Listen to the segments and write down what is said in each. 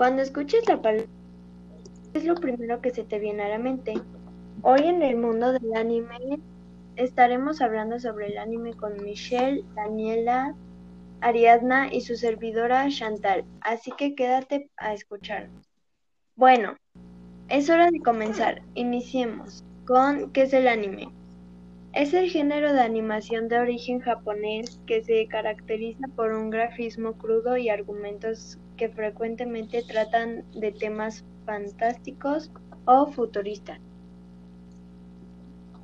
Cuando escuches la palabra, es lo primero que se te viene a la mente. Hoy en el mundo del anime estaremos hablando sobre el anime con Michelle, Daniela, Ariadna y su servidora Chantal, así que quédate a escuchar. Bueno, es hora de comenzar. Iniciemos con ¿qué es el anime? Es el género de animación de origen japonés que se caracteriza por un grafismo crudo y argumentos que frecuentemente tratan de temas fantásticos o futuristas.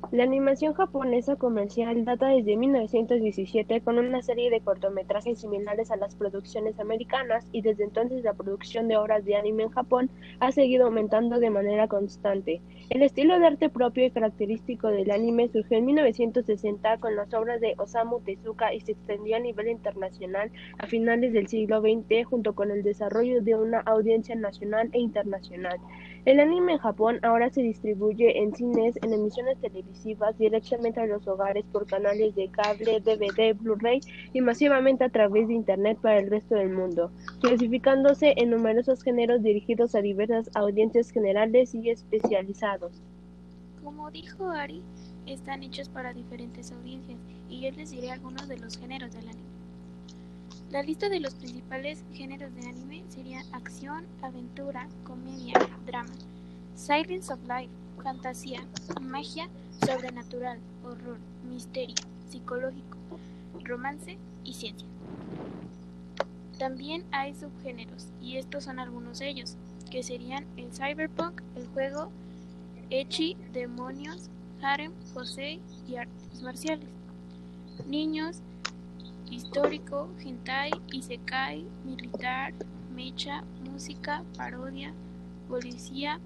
La animación japonesa comercial data desde 1917 con una serie de cortometrajes similares a las producciones americanas y desde entonces la producción de obras de anime en Japón ha seguido aumentando de manera constante. El estilo de arte propio y característico del anime surgió en 1960 con las obras de Osamu Tezuka y se extendió a nivel internacional a finales del siglo XX junto con el desarrollo de una audiencia nacional e internacional. El anime en Japón ahora se distribuye en cines, en emisiones televisivas, directamente a los hogares por canales de cable, DVD, Blu-ray y masivamente a través de Internet para el resto del mundo, clasificándose en numerosos géneros dirigidos a diversas audiencias generales y especializados. Como dijo Ari, están hechos para diferentes audiencias y yo les diré algunos de los géneros del anime. La lista de los principales géneros de anime serían acción, aventura, comedia, drama, silence of life, fantasía, magia, sobrenatural, horror, misterio, psicológico, romance y ciencia. También hay subgéneros, y estos son algunos de ellos, que serían el cyberpunk, el juego, echi, demonios, harem, josei y artes marciales. Niños, histórico, hentai, isekai, militar, mecha, música, parodia, policía,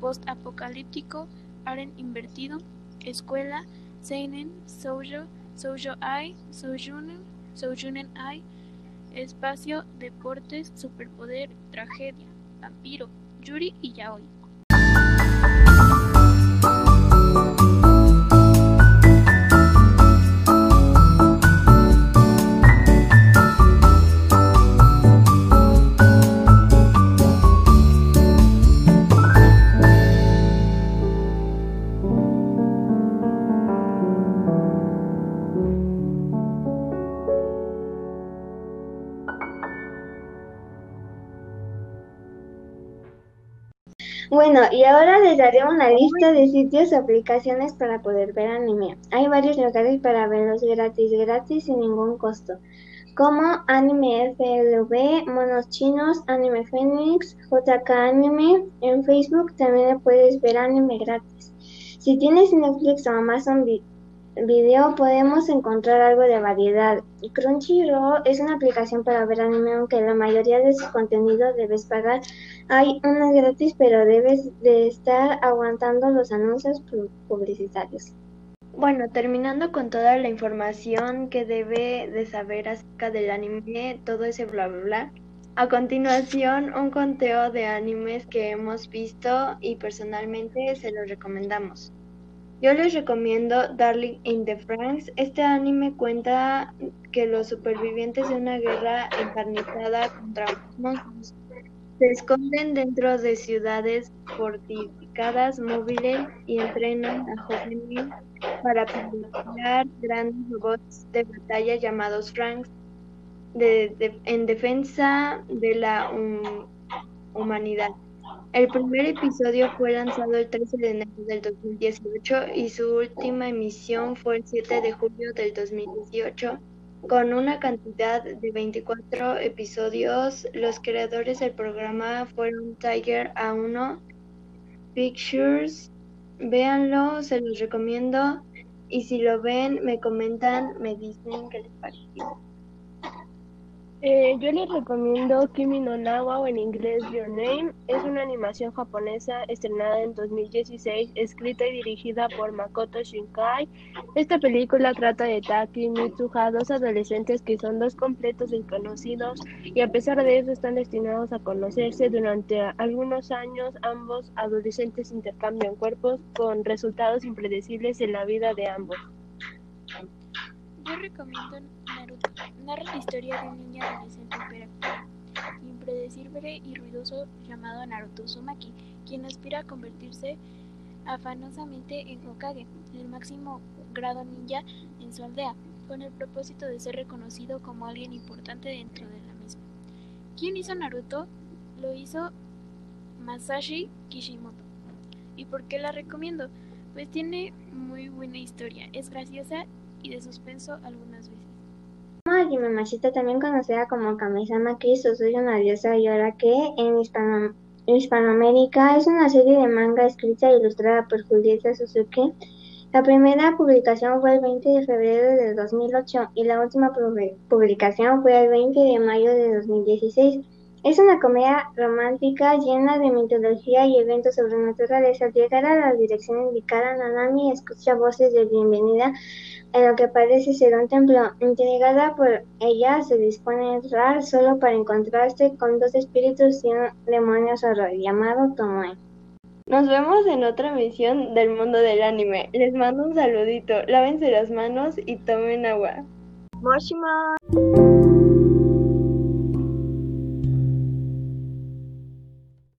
post-apocalíptico, aren invertido, escuela, seinen, shoujo, shoujo ai, shoujunen, shoujunen ai, espacio, deportes, superpoder, tragedia, vampiro, yuri y yaoi. Bueno, y ahora les daré una lista de sitios o aplicaciones para poder ver anime. Hay varios lugares para verlos gratis, gratis sin ningún costo, como Anime FLV, Monos Chinos, Anime Phoenix, JK Anime. En Facebook también puedes ver anime gratis. Si tienes Netflix o Amazon Video, podemos encontrar algo de variedad. Crunchyroll es una aplicación para ver anime, aunque la mayoría de su contenido debes pagar. Hay una gratis, pero debes de estar aguantando los anuncios publicitarios. Bueno, terminando con toda la información que debe de saber acerca del anime, todo ese bla bla bla. A continuación, un conteo de animes que hemos visto y personalmente se los recomendamos. Yo les recomiendo Darling in the Franks. Este anime cuenta que los supervivientes de una guerra encarnizada contra monstruos se esconden dentro de ciudades fortificadas móviles y entrenan a jóvenes para pilotar grandes robots de batalla llamados Franks en defensa de la humanidad. El primer episodio fue lanzado el 13 de enero del 2018 y su última emisión fue el 7 de julio del 2018. Con una cantidad de 24 episodios, los creadores del programa fueron Tiger A1 Pictures. Véanlo, se los recomiendo. Y si lo ven, me comentan, me dicen qué les pareció. Eh, yo les recomiendo Kimi no Nawa o en inglés Your Name. Es una animación japonesa estrenada en 2016, escrita y dirigida por Makoto Shinkai. Esta película trata de Taki y Mitsuha, dos adolescentes que son dos completos desconocidos y a pesar de eso están destinados a conocerse. Durante algunos años ambos adolescentes intercambian cuerpos con resultados impredecibles en la vida de ambos. Yo recomiendo Naruto. Narra la historia de un niño adolescente hiperactivo impredecible y ruidoso llamado Naruto Uzumaki, quien aspira a convertirse afanosamente en Hokage, el máximo grado ninja en su aldea, con el propósito de ser reconocido como alguien importante dentro de la misma. ¿Quién hizo Naruto? Lo hizo Masashi Kishimoto. ¿Y por qué la recomiendo? Pues tiene muy buena historia, es graciosa y de suspenso algunas veces. Hajime Mashita, también conocida como Kamisama Kiso, soy una diosa y ahora que en Hispanoamérica es una serie de manga escrita e ilustrada por Julieta Suzuki. La primera publicación fue el 20 de febrero de 2008 y la última publicación fue el 20 de mayo de 2016. Es una comedia romántica llena de mitología y eventos sobrenaturales. Al llegar a la dirección indicada, Nanami escucha voces de bienvenida en lo que parece ser un templo. Intrigada por ella, se dispone a entrar solo para encontrarse con dos espíritus y un demonio horror llamado Tomoe. Nos vemos en otra emisión del mundo del anime. Les mando un saludito, lávense las manos y tomen agua. Moshima.